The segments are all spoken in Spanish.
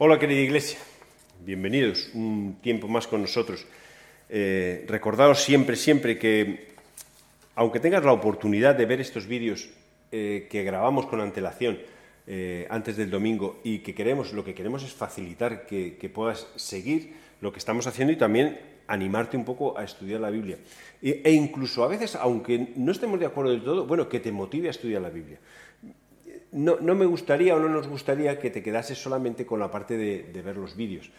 Hola querida iglesia, bienvenidos un tiempo más con nosotros. Eh, recordaos siempre, siempre que aunque tengas la oportunidad de ver estos vídeos eh, que grabamos con antelación eh, antes del domingo y que queremos, lo que queremos es facilitar que, puedas seguir lo que estamos haciendo y también animarte un poco a estudiar la Biblia. E, e, incluso a veces, aunque no estemos de acuerdo del todo, bueno, que te motive a estudiar la Biblia. No, me gustaría o no nos gustaría que te quedases solamente con la parte de ver los vídeos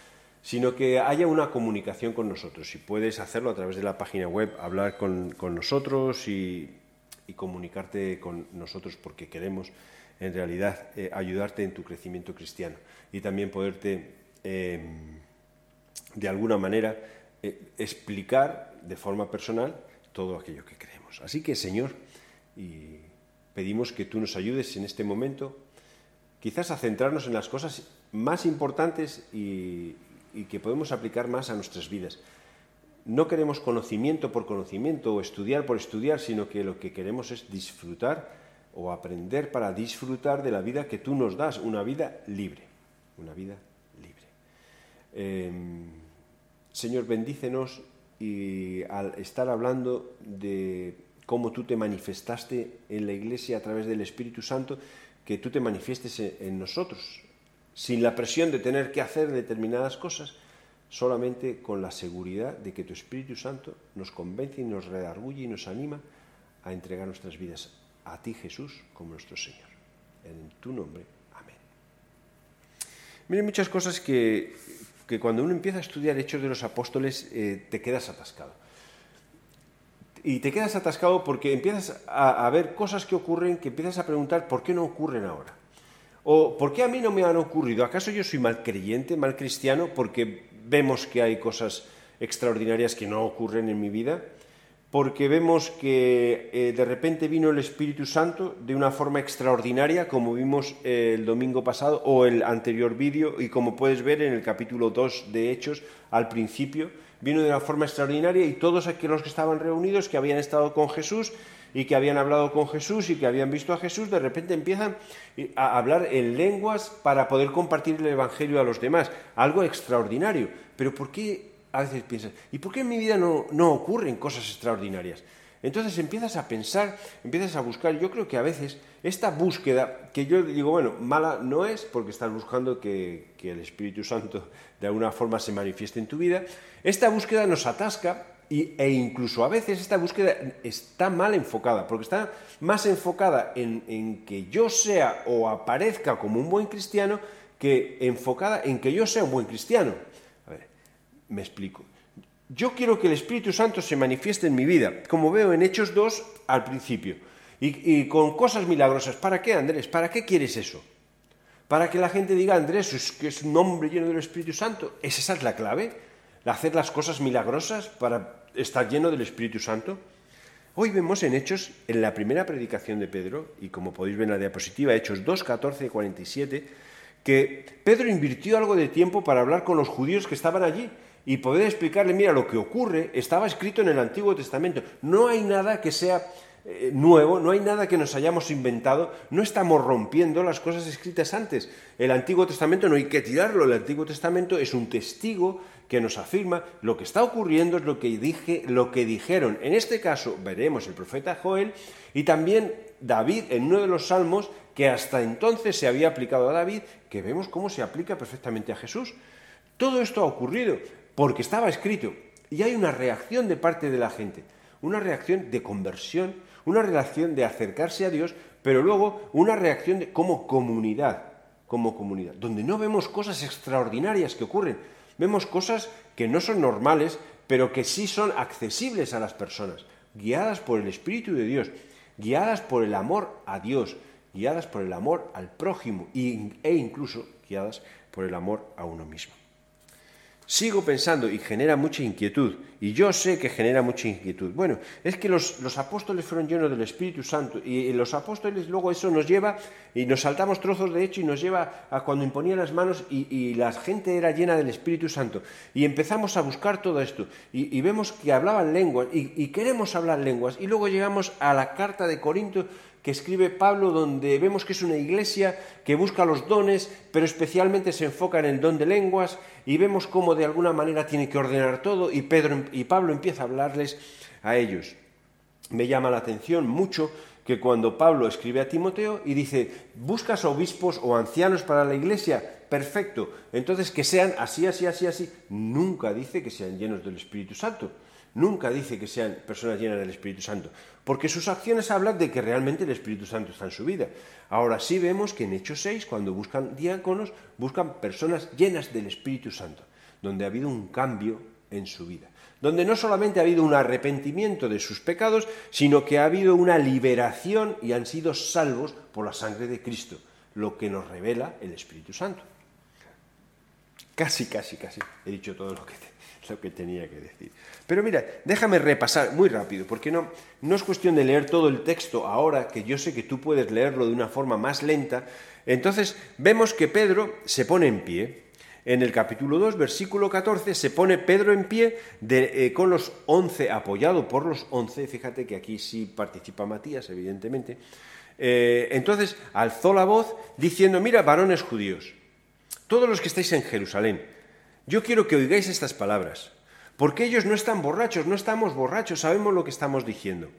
sino que haya una comunicación con nosotros. Si puedes hacerlo a través de la página web, hablar con, nosotros y, comunicarte con nosotros porque queremos en realidad eh, ayudarte en tu crecimiento cristiano y también poderte em, de alguna manera eh, explicar de forma personal todo aquello que creemos. Así que Señor, pedimos que tú nos ayudes en este momento quizás a centrarnos en las cosas más importantes y, que podemos aplicar más a nuestras vidas. No queremos conocimiento por conocimiento o estudiar por estudiar, sino que lo que queremos es disfrutar o aprender para disfrutar de la vida que tú nos das, una vida libre, una vida libre. Em, Señor, bendícenos y al estar hablando de cómo tú te manifestaste en la iglesia a través del Espíritu Santo, que tú te manifiestes en nosotros, sin la presión de tener que hacer determinadas cosas, solamente con la seguridad de que tu Espíritu Santo nos convence y nos redarguye y nos anima a entregar nuestras vidas a ti, Jesús, como nuestro Señor. En tu nombre, amén. Miren, muchas cosas que, cuando uno empieza a estudiar Hechos de los Apóstoles eh, te quedas atascado. Y te quedas atascado porque empiezas a, ver cosas que ocurren que empiezas a preguntar por qué no ocurren ahora. ¿O por qué a mí no me han ocurrido? ¿Acaso yo soy mal creyente, mal cristiano, porque vemos que hay cosas extraordinarias que no ocurren en mi vida? Porque vemos que eh, de repente vino el Espíritu Santo de una forma extraordinaria, como vimos eh, el domingo pasado o el anterior vídeo, y como puedes ver en el capítulo 2 de Hechos, al principio, vino de una forma extraordinaria y todos aquellos que estaban reunidos, que habían estado con Jesús, y que habían hablado con Jesús y que habían visto a Jesús, de repente empiezan a hablar en lenguas para poder compartir el Evangelio a los demás. Algo extraordinario. Pero ¿por qué a veces piensas, ¿y por qué en mi vida no, no ocurren cosas extraordinarias? Entonces empiezas a pensar, empiezas a buscar. Yo creo que a veces esta búsqueda, que yo digo, bueno, mala no es porque estás buscando que, el Espíritu Santo de alguna forma se manifieste en tu vida, esta búsqueda nos atasca e incluso a veces esta búsqueda está mal enfocada, porque está más enfocada en, que yo sea o aparezca como un buen cristiano que enfocada en que yo sea un buen cristiano. A ver, me explico. Yo quiero que el Espíritu Santo se manifieste en mi vida, como veo en Hechos 2 al principio, y, con cosas milagrosas. ¿Para qué, Andrés? ¿Para qué quieres eso? Para que la gente diga, Andrés, es que es un hombre lleno del Espíritu Santo. ¿Esa es la clave? hacer las cosas milagrosas para estar lleno del Espíritu Santo? Hoy vemos en Hechos, en la primera predicación de Pedro, y como podéis ver en la diapositiva, Hechos 2, 14 y 47, que Pedro invirtió algo de tiempo para hablar con los judíos que estaban allí y poder explicarle, mira, lo que ocurre estaba escrito en el Antiguo Testamento. No hay nada que sea eh, nuevo, no hay nada que nos hayamos inventado, no estamos rompiendo las cosas escritas antes. El Antiguo Testamento no hay que tirarlo, el Antiguo Testamento es un testigo que nos afirma lo que está ocurriendo es lo que, dije, lo que dijeron. En este caso veremos el profeta Joel y también David en uno de los salmos que hasta entonces se había aplicado a David, que vemos cómo se aplica perfectamente a Jesús. Todo esto ha ocurrido porque estaba escrito y hay una reacción de parte de la gente, una reacción de conversión, una reacción de acercarse a Dios, pero luego una reacción de, como comunidad, como comunidad, donde no vemos cosas extraordinarias que ocurren, vemos cosas que no son normales, pero que sí son accesibles a las personas, guiadas por el Espíritu de Dios, guiadas por el amor a Dios, guiadas por el amor al prójimo e incluso guiadas por el amor a uno mismo. Sigo pensando y genera mucha inquietud, y yo sé que genera mucha inquietud. Bueno, es que los, apóstoles fueron llenos del Espíritu Santo, y, los apóstoles luego eso nos lleva, y nos saltamos trozos de hecho, y nos lleva a cuando imponían las manos y, la gente era llena del Espíritu Santo. Y empezamos a buscar todo esto, y, y vemos que hablaban lenguas, y, queremos hablar lenguas, y luego llegamos a la carta de Corinto, que escribe Pablo, donde vemos que es una iglesia que busca los dones, pero especialmente se enfoca en el don de lenguas, y vemos cómo de alguna manera tiene que ordenar todo, y, Pedro, y Pablo empieza a hablarles a ellos. Me llama la atención mucho que cuando Pablo escribe a Timoteo y dice, buscas obispos o ancianos para la iglesia, perfecto, entonces que sean así, así, así, así, nunca dice que sean llenos del Espíritu Santo, nunca dice que sean personas llenas del Espíritu Santo, porque sus acciones hablan de que realmente el Espíritu Santo está en su vida. Ahora sí vemos que en Hechos 6, cuando buscan diáconos, buscan personas llenas del Espíritu Santo, donde ha habido un cambio en su vida donde no solamente ha habido un arrepentimiento de sus pecados, sino que ha habido una liberación y han sido salvos por la sangre de Cristo, lo que nos revela el Espíritu Santo. Casi, casi, casi he dicho todo lo que, lo que tenía que decir. Pero mira, déjame repasar muy rápido, porque no, no es cuestión de leer todo el texto ahora, que yo sé que tú puedes leerlo de una forma más lenta. Entonces vemos que Pedro se pone en pie, en el capítulo 2, versículo 14, se pone Pedro en pie eh, con los once, apoyado por los once, fíjate que aquí sí participa Matías, evidentemente. Eh, entonces alzó la voz diciendo, mira, varones judíos, todos los que estáis en Jerusalén, yo quiero que oigáis estas palabras, porque ellos no están borrachos, no estamos borrachos, sabemos lo que estamos diciendo.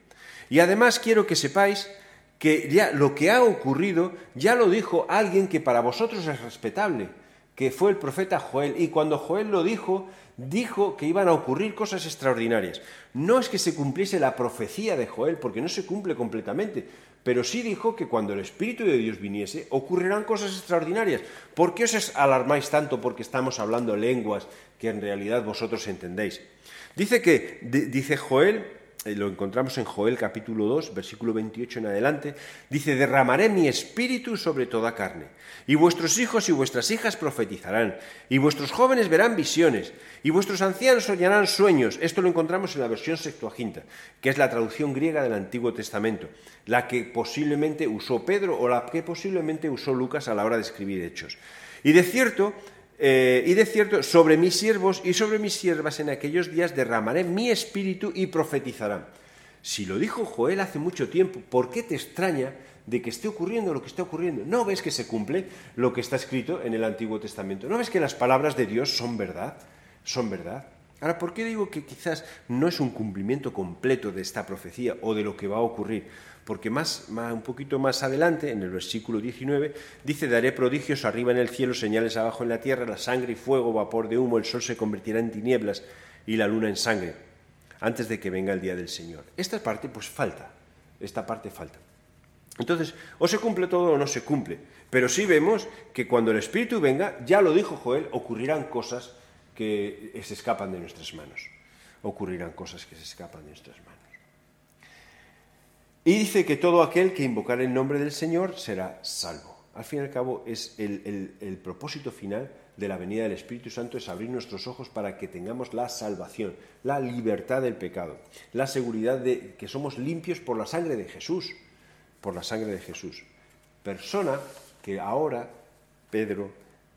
Y además quiero que sepáis que ya lo que ha ocurrido ya lo dijo alguien que para vosotros es respetable, que fue el profeta Joel, y cuando Joel lo dijo, dijo que iban a ocurrir cosas extraordinarias. No es que se cumpliese la profecía de Joel, porque no se cumple completamente, pero sí dijo que cuando el Espíritu de Dios viniese, ocurrirán cosas extraordinarias. ¿Por qué os alarmáis tanto porque estamos hablando lenguas que en realidad vosotros entendéis? Dice que, dice Joel, lo encontramos en Joel capítulo 2, versículo 28 en adelante, dice, derramaré mi espíritu sobre toda carne, y vuestros hijos y vuestras hijas profetizarán, y vuestros jóvenes verán visiones, y vuestros ancianos soñarán sueños. Esto lo encontramos en la versión Septuaginta, que es la traducción griega del Antiguo Testamento, la que posiblemente usó Pedro o la que posiblemente usó Lucas a la hora de escribir Hechos. Y de cierto, eh, y de cierto, sobre mis siervos y sobre mis siervas en aquellos días derramaré mi espíritu y profetizarán. Si lo dijo Joel hace mucho tiempo, ¿por qué te extraña de que esté ocurriendo lo que está ocurriendo? ¿No ves que se cumple lo que está escrito en el Antiguo Testamento? ¿No ves que las palabras de Dios son verdad? Son verdad. Ahora, ¿por qué digo que quizás no es un cumplimiento completo de esta profecía o de lo que va a ocurrir? porque más, un poquito más adelante, en el versículo 19, dice, daré prodigios arriba en el cielo, señales abajo en la tierra, la sangre y fuego, vapor de humo, el sol se convertirá en tinieblas y la luna en sangre, antes de que venga el día del Señor. Esta parte pues falta, esta parte falta. Entonces, o se cumple todo o no se cumple, pero sí vemos que cuando el Espíritu venga, ya lo dijo Joel, ocurrirán cosas que se escapan de nuestras manos. Ocurrirán cosas que se escapan de nuestras manos. Y dice que todo aquel que invocar el nombre del Señor será salvo. Al fin y al cabo es el, propósito final de la venida del Espíritu Santo es abrir nuestros ojos para que tengamos la salvación, la libertad del pecado, la seguridad de que somos limpios por la sangre de Jesús, por la sangre de Jesús. Persona que ahora Pedro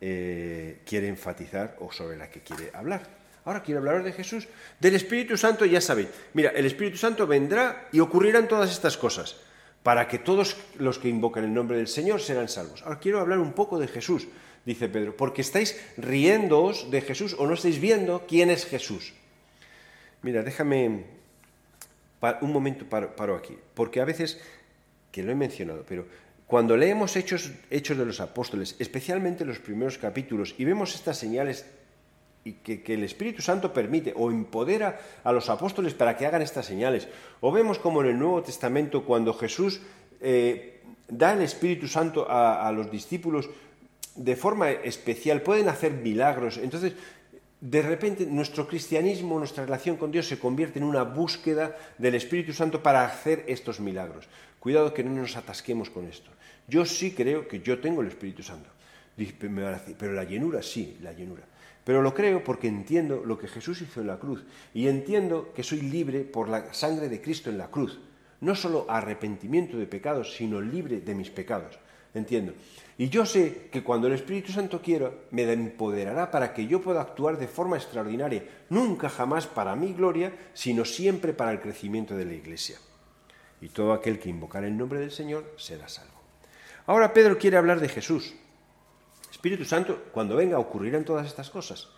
eh, quiere enfatizar o sobre la que quiere hablar. Ahora quiero hablar de Jesús. Del Espíritu Santo ya sabéis. Mira, el Espíritu Santo vendrá y ocurrirán todas estas cosas para que todos los que invocan el nombre del Señor serán salvos. Ahora quiero hablar un poco de Jesús, dice Pedro, porque estáis riéndoos de Jesús o no estáis viendo quién es Jesús. Mira, déjame un momento paro, aquí, porque a veces, que lo he mencionado, pero cuando leemos hechos, hechos de los apóstoles, especialmente los primeros capítulos, y vemos estas señales y que, el Espíritu Santo permite o empodera a los apóstoles para que hagan estas señales. O vemos como en el Nuevo Testamento cuando Jesús eh, da el Espíritu Santo a, los discípulos de forma especial, pueden hacer milagros. Entonces, de repente nuestro cristianismo, nuestra relación con Dios se convierte en una búsqueda del Espíritu Santo para hacer estos milagros. Cuidado que no nos atasquemos con esto. Yo sí creo que yo tengo el Espíritu Santo. Pero la llenura, sí, la llenura. Pero lo creo porque entiendo lo que Jesús hizo en la cruz y entiendo que soy libre por la sangre de Cristo en la cruz. No solo arrepentimiento de pecados, sino libre de mis pecados. Entiendo. Y yo sé que cuando el Espíritu Santo quiera, me empoderará para que yo pueda actuar de forma extraordinaria, nunca jamás para mi gloria, sino siempre para el crecimiento de la Iglesia. y todo aquel que invocar el nombre del Señor será salvo. Ahora Pedro quiere hablar de Jesús. Espíritu Santo, cuando venga, ocurrirán todas estas cosas.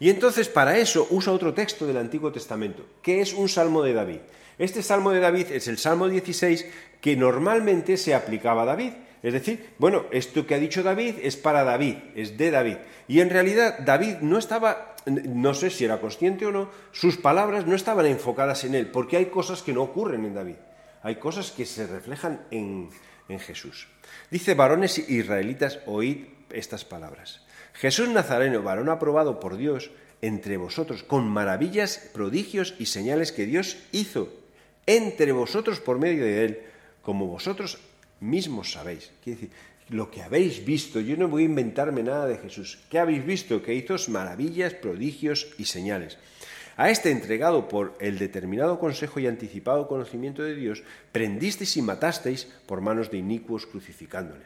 Y entonces para eso usa otro texto del Antiguo Testamento, que es un salmo de David. Este salmo de David es el Salmo 16 que normalmente se aplicaba a David. Es decir, bueno, esto que ha dicho David es para David, es de David. Y en realidad David no estaba, no sé si era consciente o no, sus palabras no estaban enfocadas en él, porque hay cosas que no ocurren en David. Hay cosas que se reflejan en, en Jesús. Dice, varones israelitas, oíd estas palabras. Jesús Nazareno, varón aprobado por Dios entre vosotros, con maravillas, prodigios y señales que Dios hizo entre vosotros por medio de él, como vosotros mismos sabéis. Quiere decir, lo que habéis visto, yo no voy a inventarme nada de Jesús. ¿Qué habéis visto? Que hizo maravillas, prodigios y señales. A este entregado por el determinado consejo y anticipado conocimiento de Dios, prendisteis y matasteis por manos de inicuos crucificándole.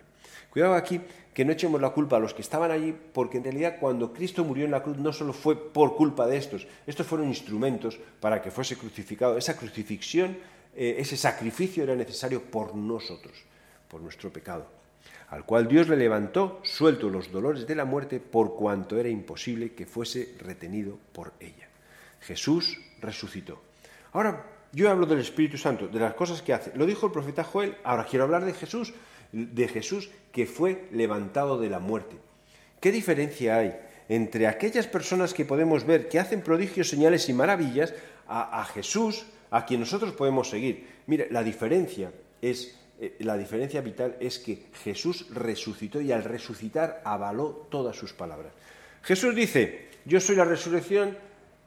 Cuidado aquí que no echemos la culpa a los que estaban allí, porque en realidad cuando Cristo murió en la cruz no solo fue por culpa de estos, estos fueron instrumentos para que fuese crucificado. Esa crucifixión, eh, ese sacrificio era necesario por nosotros, por nuestro pecado, al cual Dios le levantó, suelto los dolores de la muerte, por cuanto era imposible que fuese retenido por ella. Jesús resucitó. Ahora yo hablo del Espíritu Santo, de las cosas que hace. Lo dijo el profeta Joel, ahora quiero hablar de Jesús, de Jesús que fue levantado de la muerte. ¿Qué diferencia hay entre aquellas personas que podemos ver que hacen prodigios, señales y maravillas a, Jesús, a quien nosotros podemos seguir? Mire, la diferencia es eh, la diferencia vital es que Jesús resucitó y al resucitar avaló todas sus palabras. Jesús dice, yo soy la resurrección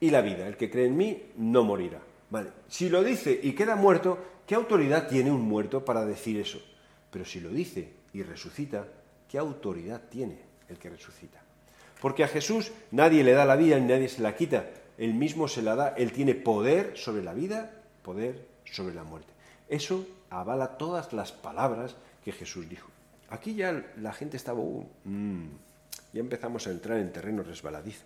y la vida. El que cree en mí no morirá. Vale. Si lo dice y queda muerto, ¿qué autoridad tiene un muerto para decir eso? Pero si lo dice y resucita, ¿qué autoridad tiene el que resucita? Porque a Jesús nadie le da la vida ni nadie se la quita. Él mismo se la da. Él tiene poder sobre la vida, poder sobre la muerte. Eso avala todas las palabras que Jesús dijo. Aquí ya la gente estaba, uh, mm, ya empezamos a entrar en terreno resbaladizo.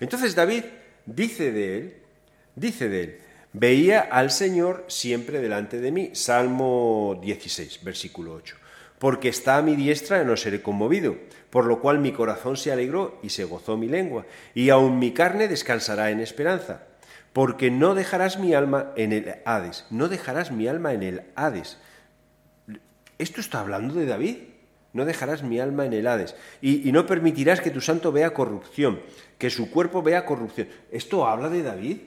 Entonces David dice de él, dice de él, veía al Señor siempre delante de mí. Salmo 16, versículo 8. Porque está a mi diestra no seré conmovido, por lo cual mi corazón se alegró y se gozó mi lengua, y aun mi carne descansará en esperanza. Porque no dejarás mi alma en el Hades, no dejarás mi alma en el Hades. ¿Esto está hablando de David? No dejarás mi alma en el Hades, y, no permitirás que tu santo vea corrupción, que su cuerpo vea corrupción. ¿Esto habla de David?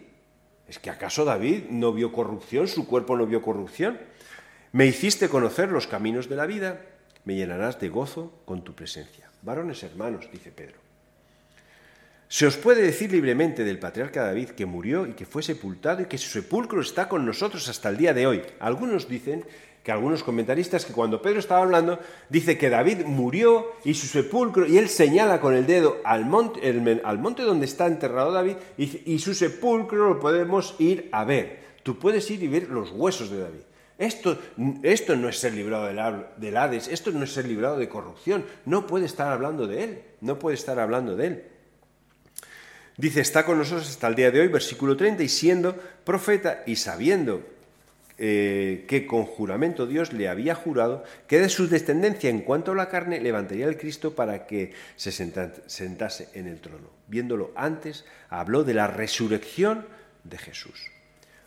¿Es que acaso David no vio corrupción, su cuerpo no vio corrupción? Me hiciste conocer los caminos de la vida, me llenarás de gozo con tu presencia. Varones hermanos, dice Pedro. Se os puede decir libremente del patriarca David que murió y que fue sepultado y que su sepulcro está con nosotros hasta el día de hoy. Algunos dicen que algunos comentaristas que cuando Pedro estaba hablando dice que David murió y su sepulcro, y él señala con el dedo al monte, al monte donde está enterrado David, y, y, su sepulcro lo podemos ir a ver. Tú puedes ir y ver los huesos de David. Esto, esto no es ser librado del, del Hades, esto no es ser librado de corrupción, no puede estar hablando de él, no puede estar hablando de él. Dice, está con nosotros hasta el día de hoy, versículo 30, y siendo profeta y sabiendo eh, que con juramento Dios le había jurado que de su descendencia en cuanto a la carne levantaría el Cristo para que se sentase en el trono. Viéndolo antes, habló de la resurrección de Jesús.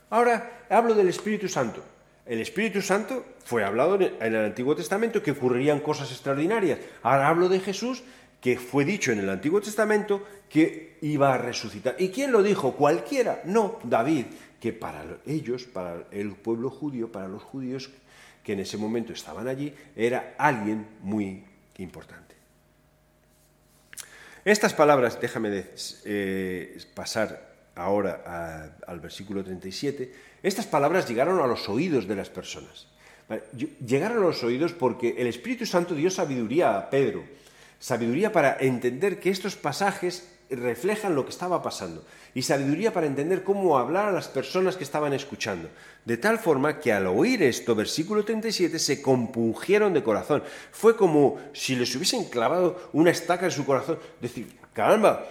Ahora hablo del Espíritu Santo. El Espíritu Santo fue hablado en el Antiguo Testamento que ocurrirían cosas extraordinarias. Ahora hablo de Jesús que fue dicho en el Antiguo Testamento que iba a resucitar. ¿Y quién lo dijo? Cualquiera. No, David, que para ellos, para el pueblo judío, para los judíos que en ese momento estaban allí, era alguien muy importante. Estas palabras, déjame eh, pasar ahora al versículo 37, estas palabras llegaron a los oídos de las personas. Llegaron a los oídos porque el Espíritu Santo dio sabiduría a Pedro, sabiduría para entender que estos pasajes reflejan lo que estaba pasando y sabiduría para entender cómo hablar a las personas que estaban escuchando. De tal forma que al oír esto, versículo 37, se compungieron de corazón. Fue como si les hubiesen clavado una estaca en su corazón. Decir, caramba,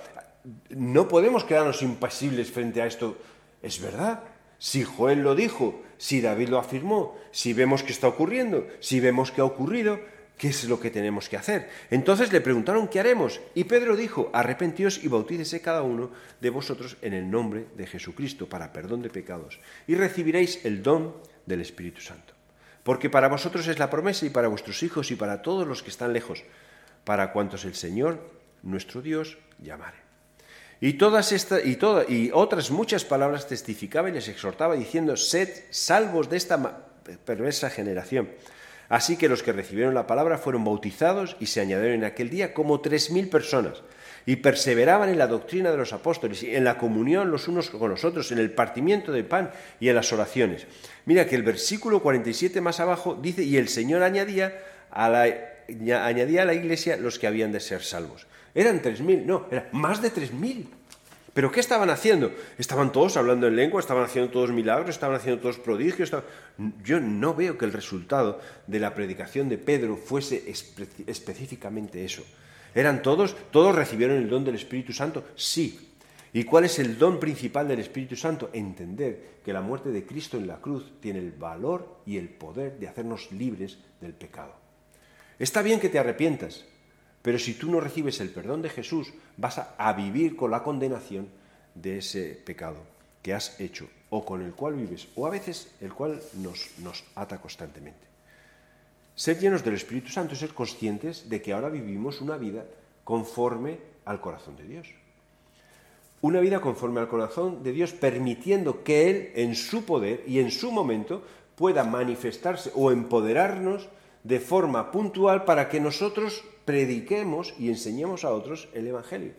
no podemos quedarnos impasibles frente a esto. Es verdad, si Joel lo dijo, si David lo afirmó, si vemos que está ocurriendo, si vemos que ha ocurrido, ¿qué es lo que tenemos que hacer? Entonces le preguntaron, ¿qué haremos? Y Pedro dijo, arrepentíos y bautícese cada uno de vosotros en el nombre de Jesucristo para perdón de pecados, y recibiréis el don del Espíritu Santo. Porque para vosotros es la promesa y para vuestros hijos y para todos los que están lejos, para cuantos el Señor, nuestro Dios, llamare. Y todas estas y, y otras muchas palabras testificaba y les exhortaba diciendo, sed salvos de esta perversa generación. Así que los que recibieron la palabra fueron bautizados y se añadieron en aquel día como tres mil personas y perseveraban en la doctrina de los apóstoles, en la comunión los unos con los otros, en el partimiento del pan y en las oraciones. Mira que el versículo 47 más abajo dice, y el Señor añadía a la, añadía a la iglesia los que habían de ser salvos. Eran tres mil, no, eran más de tres mil. ¿Pero qué estaban haciendo? Estaban todos hablando en lengua, estaban haciendo todos milagros, estaban haciendo todos prodigios. Yo no veo que el resultado de la predicación de Pedro fuese específicamente eso. ¿Eran todos? ¿Todos recibieron el don del Espíritu Santo? Sí. ¿Y cuál es el don principal del Espíritu Santo? Entender que la muerte de Cristo en la cruz tiene el valor y el poder de hacernos libres del pecado. Está bien que te arrepientas, pero si tú no recibes el perdón de Jesús, vas a, vivir con la condenación de ese pecado que has hecho o con el cual vives, o a veces el cual nos, nos ata constantemente. Ser llenos del Espíritu Santo es ser conscientes de que ahora vivimos una vida conforme al corazón de Dios. Una vida conforme al corazón de Dios, permitiendo que Él, en su poder y en su momento, pueda manifestarse o empoderarnos de forma puntual para que nosotros prediquemos y enseñemos a otros el Evangelio.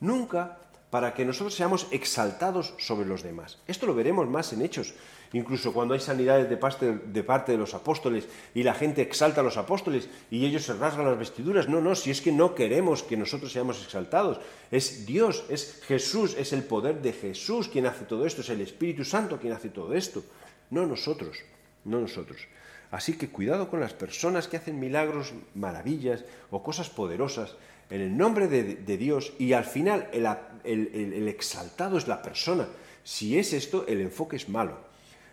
Nunca para que nosotros seamos exaltados sobre los demás. Esto lo veremos más en hechos. Incluso cuando hay sanidades de parte, de los apóstoles y la gente exalta a los apóstoles y ellos se rasgan las vestiduras. No, no, si es que no queremos que nosotros seamos exaltados. Es Dios, es Jesús, es el poder de Jesús quien hace todo esto, es el Espíritu Santo quien hace todo esto. No nosotros, no nosotros. Así que cuidado con las personas que hacen milagros, maravillas o cosas poderosas en el nombre de, Dios y al final el, exaltado es la persona. Si es esto, el enfoque es malo.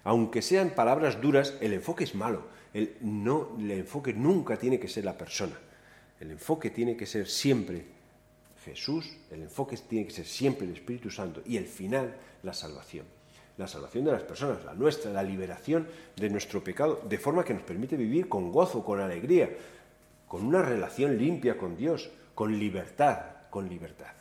Aunque sean palabras duras, el enfoque es malo. El, no, el enfoque nunca tiene que ser la persona. El enfoque tiene que ser siempre Jesús, el enfoque tiene que ser siempre el Espíritu Santo y el final la salvación la salvación de las personas, la nuestra, la liberación de nuestro pecado, de forma que nos permite vivir con gozo, con alegría, con una relación limpia con Dios, con libertad, con libertad.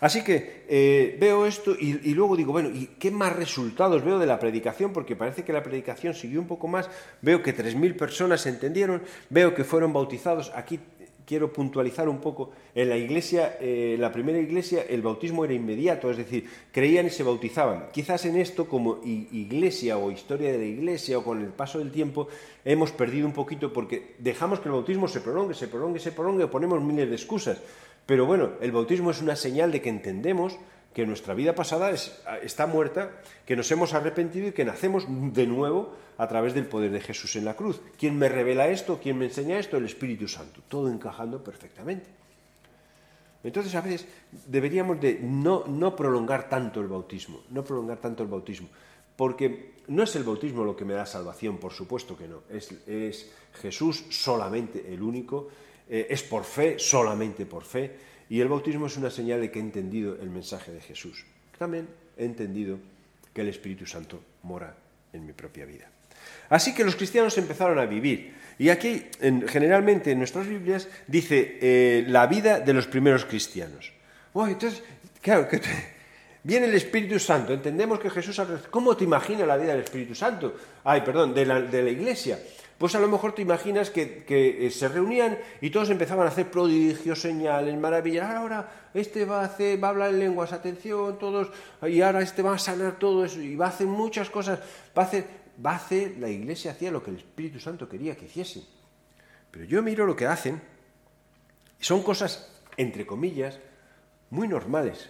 Así que eh, veo esto y, luego digo, bueno, ¿y qué más resultados veo de la predicación? Porque parece que la predicación siguió un poco más. Veo que 3.000 personas entendieron, veo que fueron bautizados. Aquí quiero puntualizar un poco. En la iglesia, eh, la primera iglesia, el bautismo era inmediato, es decir, creían y se bautizaban. Quizás en esto, como iglesia o historia de la iglesia o con el paso del tiempo, hemos perdido un poquito porque dejamos que el bautismo se prolongue, se prolongue, se prolongue o ponemos miles de excusas. Pero bueno, el bautismo es una señal de que entendemos que nuestra vida pasada está muerta, que nos hemos arrepentido y que nacemos de nuevo a través del poder de Jesús en la cruz. ¿Quién me revela esto? ¿Quién me enseña esto? El Espíritu Santo. Todo encajando perfectamente. Entonces a veces deberíamos de no, no prolongar tanto el bautismo, no prolongar tanto el bautismo, porque no es el bautismo lo que me da salvación, por supuesto que no, es, es Jesús solamente el único, eh, es por fe, solamente por fe, y el bautismo es una señal de que he entendido el mensaje de Jesús. También he entendido que el Espíritu Santo mora en mi propia vida. Así que los cristianos empezaron a vivir. Y aquí, generalmente en nuestras Biblias, dice eh, la vida de los primeros cristianos. entonces, claro, que viene el Espíritu Santo. Entendemos que Jesús... ¿Cómo te imaginas la vida del Espíritu Santo? Ay, perdón, de la iglesia pues a lo mejor te imaginas que, eh, se reunían y todos empezaban a hacer prodigios, señales, maravillas. Ahora este va a, hacer, va a hablar en lenguas, atención, todos, y ahora este va a sanar todo eso, y va a hacer muchas cosas. Va a hacer, va a hacer la iglesia hacía lo que el Espíritu Santo quería que hiciese. Pero yo miro lo que hacen, son cosas, entre comillas, muy normales,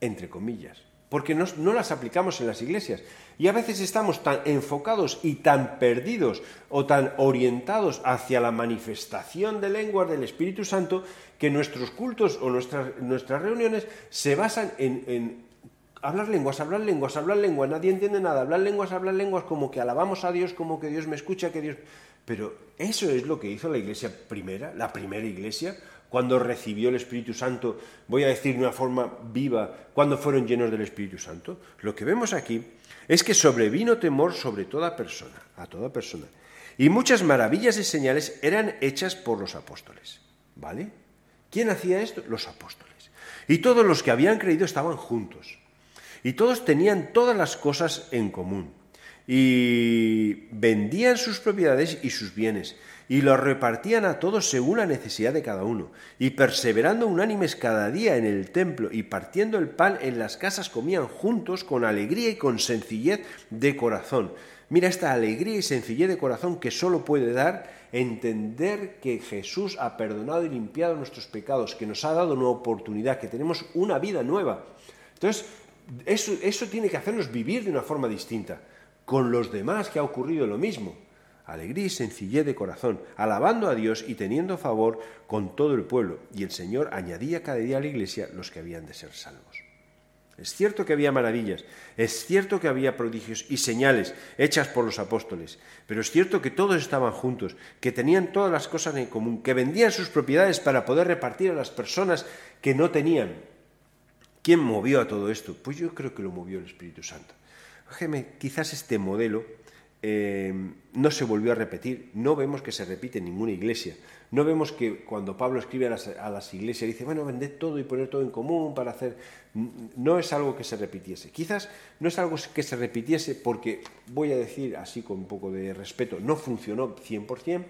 entre comillas porque no, las aplicamos en las iglesias. Y a veces estamos tan enfocados y tan perdidos o tan orientados hacia la manifestación de lenguas del Espíritu Santo que nuestros cultos o nuestras, nuestras reuniones se basan en, hablar lenguas, hablar lenguas, hablar lenguas, nadie entiende nada, hablar lenguas, hablar lenguas, como que alabamos a Dios, como que Dios me escucha, que Dios... Pero eso es lo que hizo la iglesia primera, la primera iglesia, cuando recibió el Espíritu Santo, voy a decir de una forma viva, cuando fueron llenos del Espíritu Santo. Lo que vemos aquí es que sobrevino temor sobre toda persona, a toda persona. Y muchas maravillas y señales eran hechas por los apóstoles. ¿Vale? ¿Quién hacía esto? Los apóstoles. Y todos los que habían creído estaban juntos. Y todos tenían todas las cosas en común. Y vendían sus propiedades y sus bienes. Y los repartían a todos según la necesidad de cada uno. Y perseverando unánimes cada día en el templo y partiendo el pan en las casas comían juntos con alegría y con sencillez de corazón. Mira esta alegría y sencillez de corazón que solo puede dar entender que Jesús ha perdonado y limpiado nuestros pecados, que nos ha dado una oportunidad, que tenemos una vida nueva. Entonces, eso, eso tiene que hacernos vivir de una forma distinta. Con los demás que ha ocurrido lo mismo. Alegría y sencillez de corazón, alabando a Dios y teniendo favor con todo el pueblo. Y el Señor añadía cada día a la iglesia los que habían de ser salvos. Es cierto que había maravillas, es cierto que había prodigios y señales hechas por los apóstoles, pero es cierto que todos estaban juntos, que tenían todas las cosas en común, que vendían sus propiedades para poder repartir a las personas que no tenían. ¿Quién movió a todo esto? Pues yo creo que lo movió el Espíritu Santo. Quizás este modelo eh, no se volvió a repetir, no vemos que se repite en ninguna iglesia, no vemos que cuando Pablo escribe a las, iglesias dice, bueno, vended todo y poner todo en común para hacer... No es algo que se repitiese. Quizás no es algo que se repitiese porque, voy a decir así con un poco de respeto, no funcionó 100%,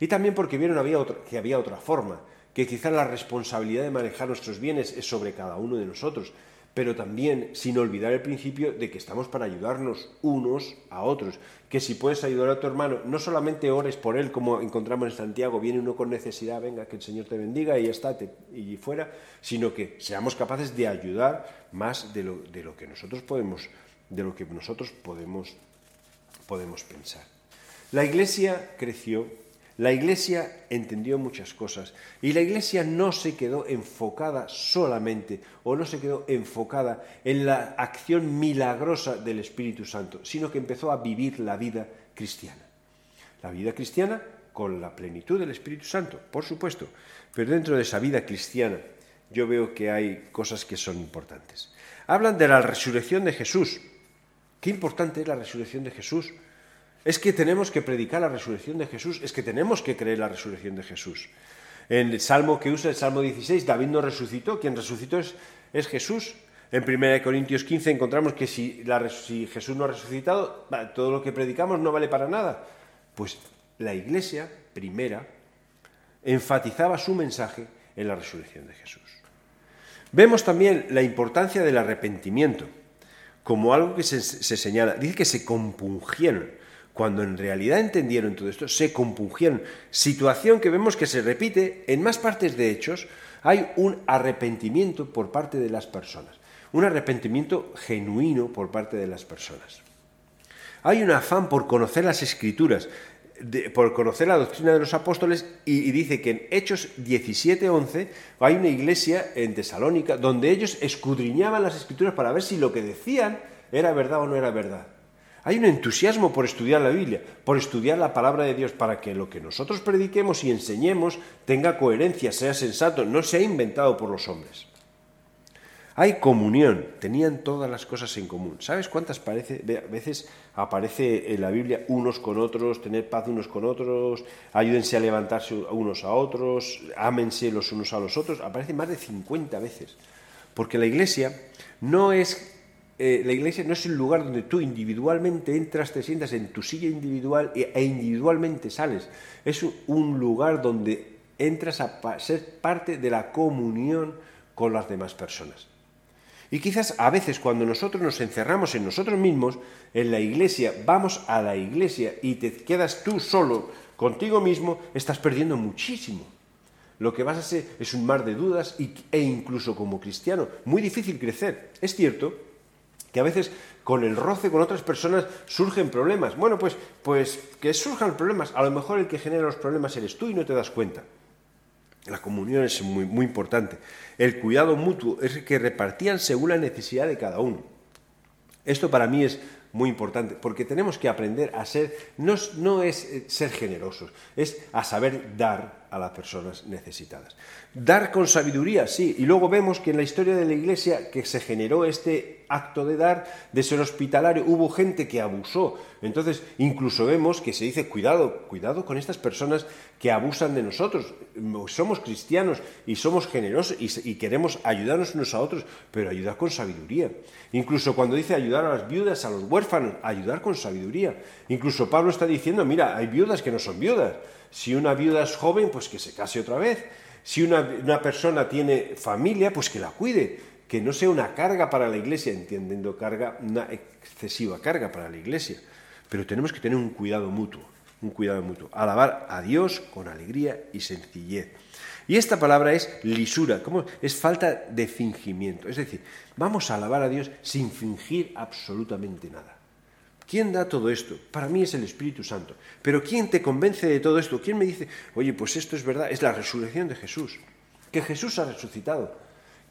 y también porque vieron que había otra forma, que quizás la responsabilidad de manejar nuestros bienes es sobre cada uno de nosotros pero también sin olvidar el principio de que estamos para ayudarnos unos a otros, que si puedes ayudar a tu hermano, no solamente ores por él como encontramos en Santiago, viene uno con necesidad, venga, que el Señor te bendiga y está, y fuera, sino que seamos capaces de ayudar más de lo, de lo que nosotros podemos, de lo que nosotros podemos, podemos pensar. La iglesia creció la Iglesia entendió muchas cosas y la Iglesia no se quedó enfocada solamente o no se quedó enfocada en la acción milagrosa del Espíritu Santo, sino que empezó a vivir la vida cristiana. La vida cristiana con la plenitud del Espíritu Santo, por supuesto, pero dentro de esa vida cristiana yo veo que hay cosas que son importantes. Hablan de la resurrección de Jesús. Qué importante es la resurrección de Jesús es que tenemos que predicar la resurrección de Jesús, es que tenemos que creer la resurrección de Jesús. En el salmo que usa, el salmo 16, David no resucitó, quien resucitó es, Jesús. En 1 Corintios 15 encontramos que si, si Jesús no ha resucitado, todo lo que predicamos no vale para nada. Pues la iglesia primera enfatizaba su mensaje en la resurrección de Jesús. Vemos también la importancia del arrepentimiento como algo que se, se señala. Dice que se compungieron cuando en realidad entendieron todo esto, se compungieron. Situación que vemos que se repite en más partes de Hechos, hay un arrepentimiento por parte de las personas, un arrepentimiento genuino por parte de las personas. Hay un afán por conocer las escrituras, por conocer la doctrina de los apóstoles y, dice que en Hechos 17:11 hay una iglesia en Tesalónica donde ellos escudriñaban las escrituras para ver si lo que decían era verdad o no era verdad. Hay un entusiasmo por estudiar la Biblia, por estudiar la palabra de Dios, para que lo que nosotros prediquemos y enseñemos tenga coherencia, sea sensato, no sea inventado por los hombres. Hay comunión, tenían todas las cosas en común. ¿Sabes cuántas veces aparece en la Biblia unos con otros, tener paz unos con otros, ayúdense a levantarse unos a otros, ámense los unos a los otros? Aparece más de 50 veces. Porque la iglesia no es eh, la iglesia no es un lugar donde tú individualmente entras, te sientas en tu silla individual e, e individualmente sales. Es un lugar donde entras a ser parte de la comunión con las demás personas. Y quizás a veces cuando nosotros nos encerramos en nosotros mismos, en la iglesia, vamos a la iglesia y te quedas tú solo contigo mismo, estás perdiendo muchísimo. Lo que vas a ser es un mar de dudas e incluso como cristiano, muy difícil crecer. Es cierto, que a veces con el roce con otras personas surgen problemas. Bueno, pues, pues que surjan problemas. A lo mejor el que genera los problemas eres tú y no te das cuenta. La comunión es muy, muy importante. El cuidado mutuo es que repartían según la necesidad de cada uno. Esto para mí es muy importante, porque tenemos que aprender a ser, no, no, es eh, ser generosos, es a saber dar a las personas necesitadas. Dar con sabiduría, sí, y luego vemos que en la historia de la Iglesia que se generó este acto de dar, de ser hospitalario, hubo gente que abusó. Entonces, incluso vemos que se dice, cuidado, cuidado con estas personas que abusan de nosotros. Somos cristianos y somos generosos y, queremos ayudarnos unos a otros, pero ayudar con sabiduría. Incluso cuando dice ayudar a las viudas, a los huérfanos, ayudar con sabiduría. Incluso Pablo está diciendo, mira, hay viudas que no son viudas. Si una viuda es joven, pues que se case otra vez. Si una, persona tiene familia, pues que la cuide que no sea una carga para la iglesia, entendiendo carga, una excesiva carga para la iglesia. Pero tenemos que tener un cuidado mutuo, un cuidado mutuo. Alabar a Dios con alegría y sencillez. Y esta palabra es lisura, ¿cómo? es falta de fingimiento. Es decir, vamos a alabar a Dios sin fingir absolutamente nada. ¿Quién da todo esto? Para mí es el Espíritu Santo. Pero ¿quién te convence de todo esto? ¿Quién me dice, oye, pues esto es verdad? Es la resurrección de Jesús. Que Jesús ha resucitado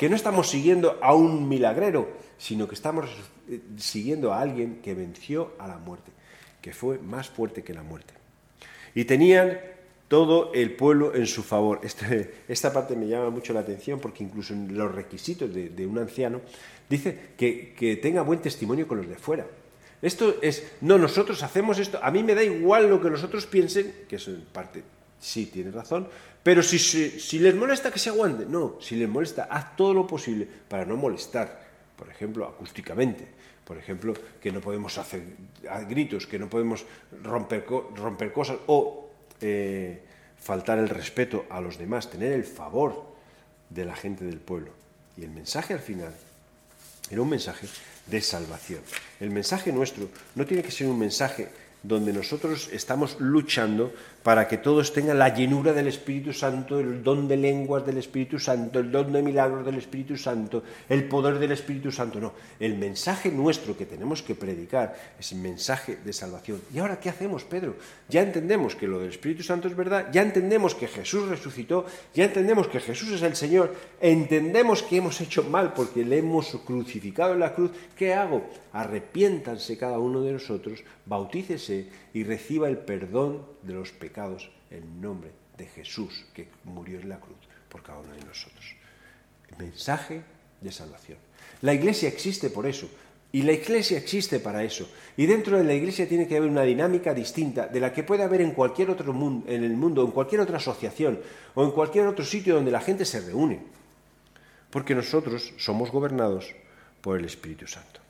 que no estamos siguiendo a un milagrero, sino que estamos eh, siguiendo a alguien que venció a la muerte, que fue más fuerte que la muerte. Y tenían todo el pueblo en su favor. Este, esta parte me llama mucho la atención porque incluso en los requisitos de, un anciano dice que, que tenga buen testimonio con los de fuera. Esto es, no, nosotros hacemos esto, a mí me da igual lo que los otros piensen, que es parte, sí, tiene razón, pero si, si, les molesta que se aguante, no, si les molesta, haz todo lo posible para no molestar, por ejemplo, acústicamente, por ejemplo, que no podemos hacer gritos, que no podemos romper, romper cosas o eh, faltar el respeto a los demás, tener el favor de la gente del pueblo. Y el mensaje al final era un mensaje de salvación. El mensaje nuestro no tiene que ser un mensaje donde nosotros estamos luchando para que todos tengan la llenura del Espíritu Santo, el don de lenguas del Espíritu Santo, el don de milagros del Espíritu Santo, el poder del Espíritu Santo. No, el mensaje nuestro que tenemos que predicar es el mensaje de salvación. ¿Y ahora qué hacemos, Pedro? Ya entendemos que lo del Espíritu Santo es verdad, ya entendemos que Jesús resucitó, ya entendemos que Jesús es el Señor, entendemos que hemos hecho mal porque le hemos crucificado en la cruz. ¿Qué hago? Arrepiéntanse cada uno de nosotros, bautícese y reciba el perdón de los pecados en nombre de Jesús, que murió en la cruz por cada uno de nosotros. mensaje de salvación. La iglesia existe por eso, y la iglesia existe para eso. Y dentro de la iglesia tiene que haber una dinámica distinta de la que puede haber en cualquier otro mundo, en el mundo, en cualquier otra asociación o en cualquier otro sitio donde la gente se reúne. Porque nosotros somos gobernados por el Espíritu Santo.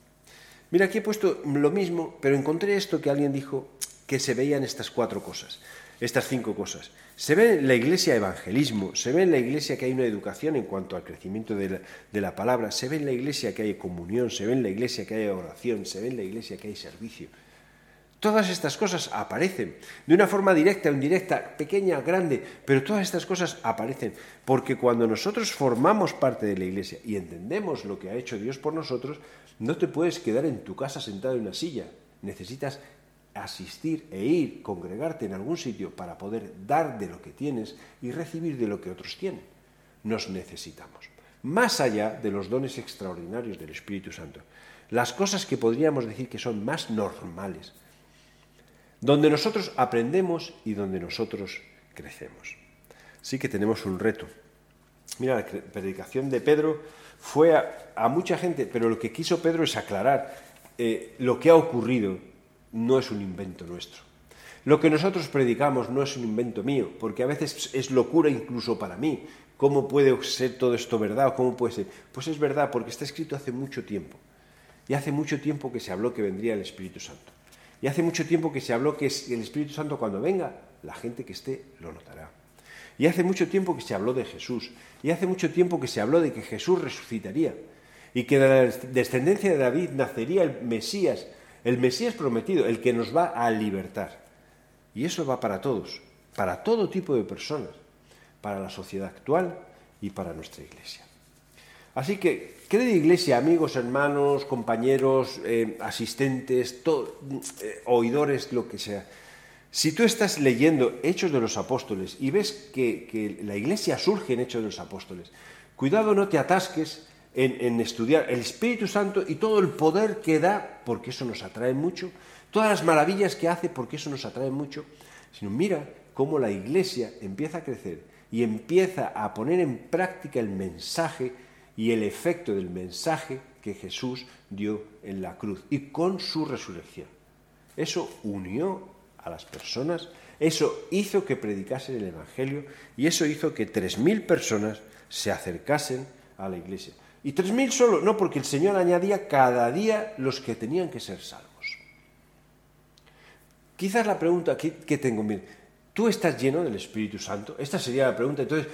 Mira, aquí he puesto lo mismo, pero encontré esto que alguien dijo que se veían estas cuatro cosas, estas cinco cosas. Se ve en la iglesia evangelismo, se ve en la iglesia que hay una educación en cuanto al crecimiento de la, de la palabra, se ve en la iglesia que hay comunión, se ve en la iglesia que hay oración, se ve en la iglesia que hay servicio. Todas estas cosas aparecen de una forma directa o indirecta, pequeña, grande, pero todas estas cosas aparecen porque cuando nosotros formamos parte de la iglesia y entendemos lo que ha hecho Dios por nosotros, no te puedes quedar en tu casa sentado en una silla. Necesitas asistir e ir, congregarte en algún sitio para poder dar de lo que tienes y recibir de lo que otros tienen. Nos necesitamos. Más allá de los dones extraordinarios del Espíritu Santo, las cosas que podríamos decir que son más normales, donde nosotros aprendemos y donde nosotros crecemos. Sí que tenemos un reto. Mira, la predicación de Pedro fue a, mucha gente, pero lo que quiso Pedro es aclarar eh, lo que ha ocurrido no es un invento nuestro. Lo que nosotros predicamos no es un invento mío, porque a veces es locura incluso para mí. ¿Cómo puede ser todo esto verdad? ¿Cómo puede ser? Pues es verdad, porque está escrito hace mucho tiempo. Y hace mucho tiempo que se habló que vendría el Espíritu Santo. Y hace mucho tiempo que se habló que el Espíritu Santo cuando venga, la gente que esté lo notará. Y hace mucho tiempo que se habló de Jesús. Y hace mucho tiempo que se habló de que Jesús resucitaría. Y que de la descendencia de David nacería el Mesías, el Mesías prometido, el que nos va a libertar. Y eso va para todos, para todo tipo de personas, para la sociedad actual y para nuestra iglesia. Así que, querida iglesia, amigos, hermanos, compañeros, eh, asistentes, eh, oidores, lo que sea, Si tú estás leyendo Hechos de los Apóstoles y ves que, la iglesia surge en Hechos de los Apóstoles, cuidado no te atasques en, en, estudiar el Espíritu Santo y todo el poder que da, porque eso nos atrae mucho, todas las maravillas que hace, porque eso nos atrae mucho, sino mira cómo la iglesia empieza a crecer y empieza a poner en práctica el mensaje y el efecto del mensaje que Jesús dio en la cruz y con su resurrección. Eso unió a las personas, eso hizo que predicasen el Evangelio y eso hizo que tres mil personas se acercasen a la iglesia. Y tres mil solo, no, porque el Señor añadía cada día los que tenían que ser salvos. Quizás la pregunta que, tengo, mire, ¿tú estás lleno del Espíritu Santo? Esta sería la pregunta. Entonces,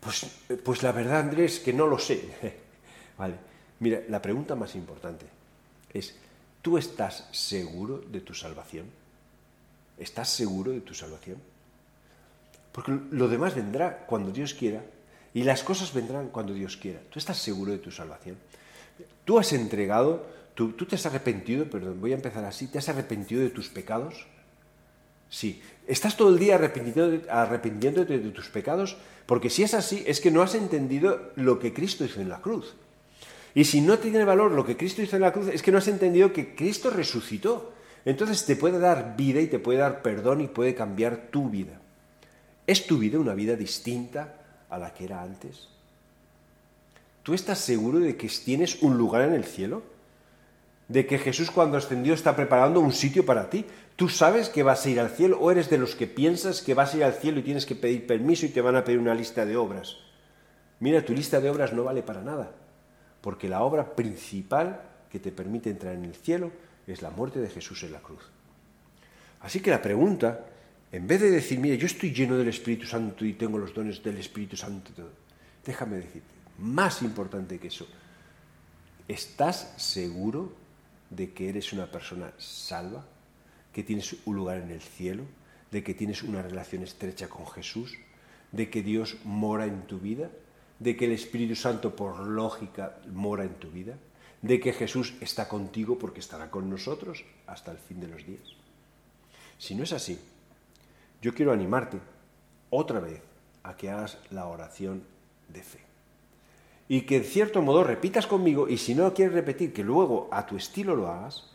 pues, pues la verdad, Andrés, que no lo sé. vale, mira, la pregunta más importante es, ¿tú estás seguro de tu salvación? ¿Estás seguro de tu salvación? Porque lo demás vendrá cuando Dios quiera y las cosas vendrán cuando Dios quiera. ¿Tú estás seguro de tu salvación? ¿Tú has entregado, tú, te has arrepentido, perdón, voy a empezar así, ¿te has arrepentido de tus pecados? Sí. ¿Estás todo el día arrepintiéndote de tus pecados? Porque si es así, es que no has entendido lo que Cristo hizo en la cruz. Y si no tiene valor lo que Cristo hizo en la cruz, es que no has entendido que Cristo resucitó. Entonces te puede dar vida y te puede dar perdón y puede cambiar tu vida. ¿Es tu vida una vida distinta a la que era antes? ¿Tú estás seguro de que tienes un lugar en el cielo? ¿De que Jesús cuando ascendió está preparando un sitio para ti? ¿Tú sabes que vas a ir al cielo o eres de los que piensas que vas a ir al cielo y tienes que pedir permiso y te van a pedir una lista de obras? Mira, tu lista de obras no vale para nada, porque la obra principal que te permite entrar en el cielo es la muerte de Jesús en la cruz. Así que la pregunta, en vez de decir, mire, yo estoy lleno del Espíritu Santo y tengo los dones del Espíritu Santo, déjame decirte, más importante que eso, ¿estás seguro de que eres una persona salva? ¿Que tienes un lugar en el cielo? ¿De que tienes una relación estrecha con Jesús? ¿De que Dios mora en tu vida? ¿De que el Espíritu Santo, por lógica, mora en tu vida? de que Jesús está contigo porque estará con nosotros hasta el fin de los días. Si no es así, yo quiero animarte otra vez a que hagas la oración de fe. Y que en cierto modo repitas conmigo, y si no quieres repetir, que luego a tu estilo lo hagas,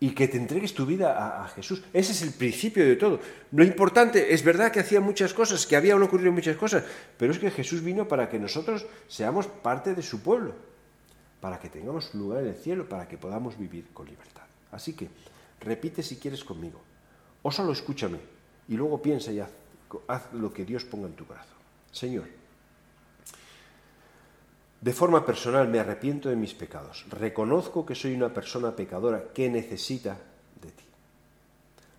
y que te entregues tu vida a, Jesús. Ese es el principio de todo. Lo importante, es verdad que hacía muchas cosas, que habían ocurrido muchas cosas, pero es que Jesús vino para que nosotros seamos parte de su pueblo para que tengamos lugar en el cielo, para que podamos vivir con libertad. Así que repite si quieres conmigo, o solo escúchame y luego piensa y haz, lo que Dios ponga en tu corazón. Señor, de forma personal me arrepiento de mis pecados. Reconozco que soy una persona pecadora que necesita de ti.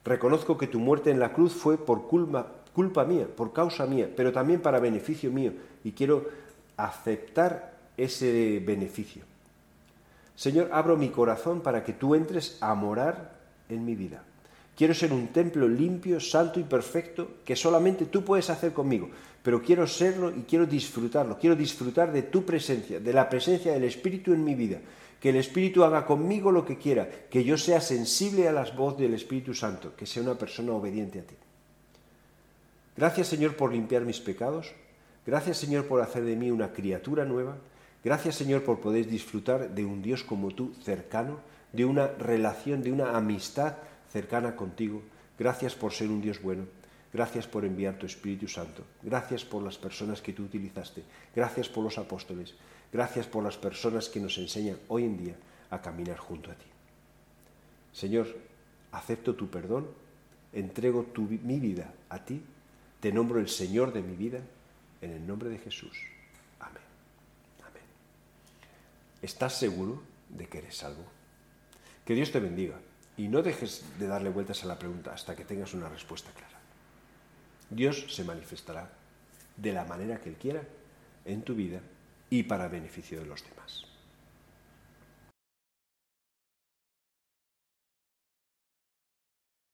Reconozco que tu muerte en la cruz fue por culpa, mía, por causa mía, pero también para beneficio mío. Y quiero aceptar ese beneficio. Señor, abro mi corazón para que tú entres a morar en mi vida. Quiero ser un templo limpio, santo y perfecto que solamente tú puedes hacer conmigo, pero quiero serlo y quiero disfrutarlo. Quiero disfrutar de tu presencia, de la presencia del Espíritu en mi vida. Que el Espíritu haga conmigo lo que quiera, que yo sea sensible a las voces del Espíritu Santo, que sea una persona obediente a ti. Gracias Señor por limpiar mis pecados. Gracias Señor por hacer de mí una criatura nueva. Gracias Señor por poder disfrutar de un Dios como tú, cercano, de una relación, de una amistad cercana contigo. Gracias por ser un Dios bueno. Gracias por enviar tu Espíritu Santo. Gracias por las personas que tú utilizaste. Gracias por los apóstoles. Gracias por las personas que nos enseñan hoy en día a caminar junto a ti. Señor, acepto tu perdón, entrego mi vida a ti, te nombro el Señor de mi vida, en el nombre de Jesús. ¿Estás seguro de que eres salvo? Que Dios te bendiga y no dejes de darle vueltas a la pregunta hasta que tengas una respuesta clara. Dios se manifestará de la manera que Él quiera en tu vida y para beneficio de los demás.